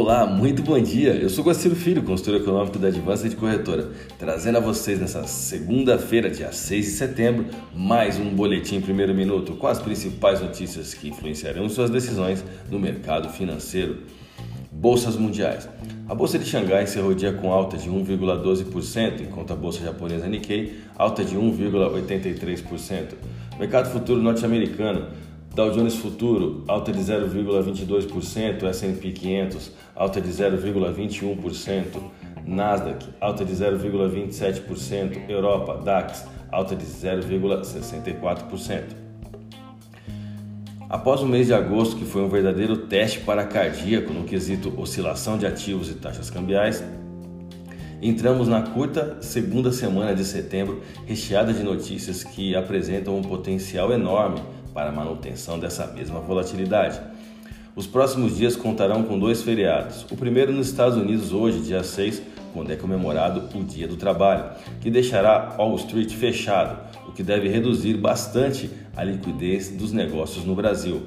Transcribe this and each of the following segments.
Olá, muito bom dia. Eu sou Guaciro Filho, consultor econômico da Advança de Corretora, trazendo a vocês nessa segunda-feira, dia 6 de setembro, mais um boletim primeiro minuto com as principais notícias que influenciarão suas decisões no mercado financeiro. Bolsas mundiais. A bolsa de Xangai encerrou dia com alta de 1,12%, enquanto a bolsa japonesa Nikkei alta de 1,83%. Mercado futuro norte-americano Dow Jones Futuro, alta de 0,22%, S&P 500, alta de 0,21%, Nasdaq, alta de 0,27%, Europa, DAX, alta de 0,64%. Após o mês de agosto, que foi um verdadeiro teste para cardíaco no quesito oscilação de ativos e taxas cambiais, entramos na curta segunda semana de setembro, recheada de notícias que apresentam um potencial enorme para a manutenção dessa mesma volatilidade. Os próximos dias contarão com dois feriados. O primeiro nos Estados Unidos, hoje, dia 6, quando é comemorado o Dia do Trabalho, que deixará Wall Street fechado, o que deve reduzir bastante a liquidez dos negócios no Brasil.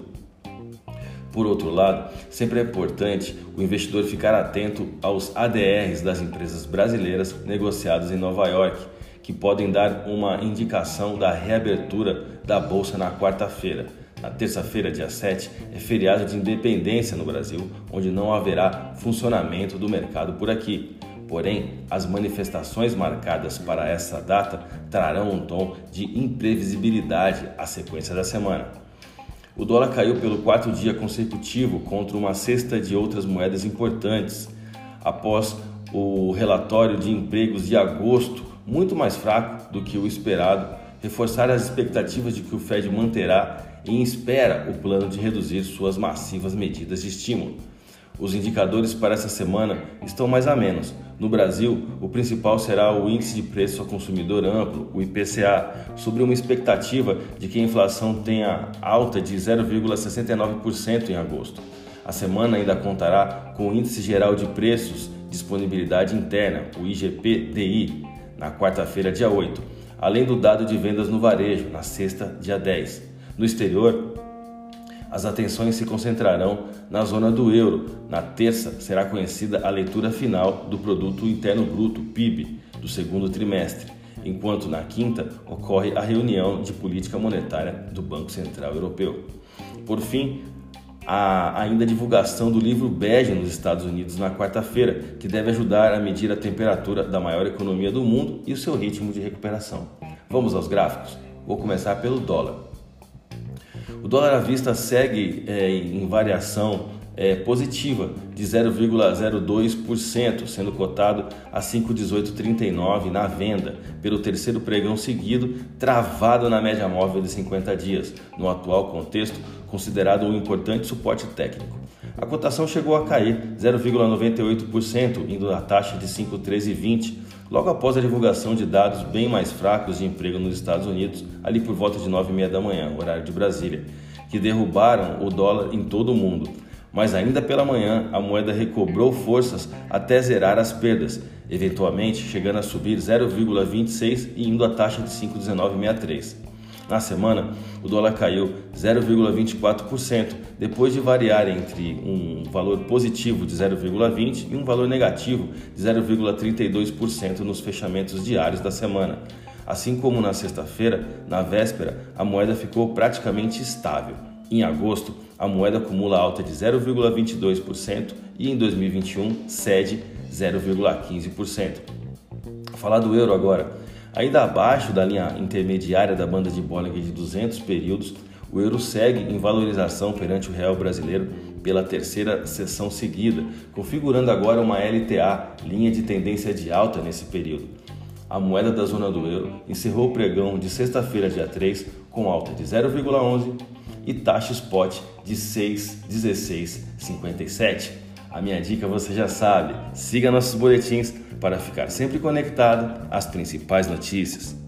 Por outro lado, sempre é importante o investidor ficar atento aos ADRs das empresas brasileiras negociados em Nova York que podem dar uma indicação da reabertura da bolsa na quarta-feira. Na terça-feira, dia 7, é feriado de independência no Brasil, onde não haverá funcionamento do mercado por aqui. Porém, as manifestações marcadas para essa data trarão um tom de imprevisibilidade à sequência da semana. O dólar caiu pelo quarto dia consecutivo contra uma cesta de outras moedas importantes, após o relatório de empregos de agosto muito mais fraco do que o esperado, reforçar as expectativas de que o Fed manterá em espera o plano de reduzir suas massivas medidas de estímulo. Os indicadores para essa semana estão mais a menos. No Brasil, o principal será o Índice de Preço ao Consumidor Amplo, o IPCA, sobre uma expectativa de que a inflação tenha alta de 0,69% em agosto. A semana ainda contará com o Índice Geral de Preços Disponibilidade Interna, o IGP-DI, na quarta-feira, dia 8, além do dado de vendas no varejo, na sexta, dia 10. No exterior, as atenções se concentrarão na zona do euro. Na terça, será conhecida a leitura final do Produto Interno Bruto, PIB, do segundo trimestre, enquanto na quinta ocorre a reunião de política monetária do Banco Central Europeu. Por fim, a ainda divulgação do livro bege nos Estados Unidos na quarta-feira, que deve ajudar a medir a temperatura da maior economia do mundo e o seu ritmo de recuperação. Vamos aos gráficos? Vou começar pelo dólar. O dólar à vista segue é, em variação é, positiva de 0,02%, sendo cotado a 5,1839 na venda, pelo terceiro pregão seguido, travado na média móvel de 50 dias, no atual contexto considerado um importante suporte técnico. A cotação chegou a cair 0,98%, indo à taxa de 5,1320, logo após a divulgação de dados bem mais fracos de emprego nos Estados Unidos, ali por volta de 9h30 da manhã, horário de Brasília, que derrubaram o dólar em todo o mundo mas ainda pela manhã a moeda recobrou forças até zerar as perdas, eventualmente chegando a subir 0,26 e indo à taxa de 5,1963. Na semana, o dólar caiu 0,24%, depois de variar entre um valor positivo de 0,20% e um valor negativo de 0,32% nos fechamentos diários da semana. Assim como na sexta-feira, na véspera, a moeda ficou praticamente estável. Em agosto, a moeda acumula alta de 0,22% e em 2021 cede 0,15%. Falar do euro agora. Ainda abaixo da linha intermediária da banda de Bollinger de 200 períodos, o euro segue em valorização perante o real brasileiro pela terceira sessão seguida, configurando agora uma LTA, linha de tendência de alta nesse período. A moeda da zona do euro encerrou o pregão de sexta-feira, dia 3, com alta de 0,11 e taxa spot de 6,1657. A minha dica você já sabe, siga nossos boletins para ficar sempre conectado às principais notícias.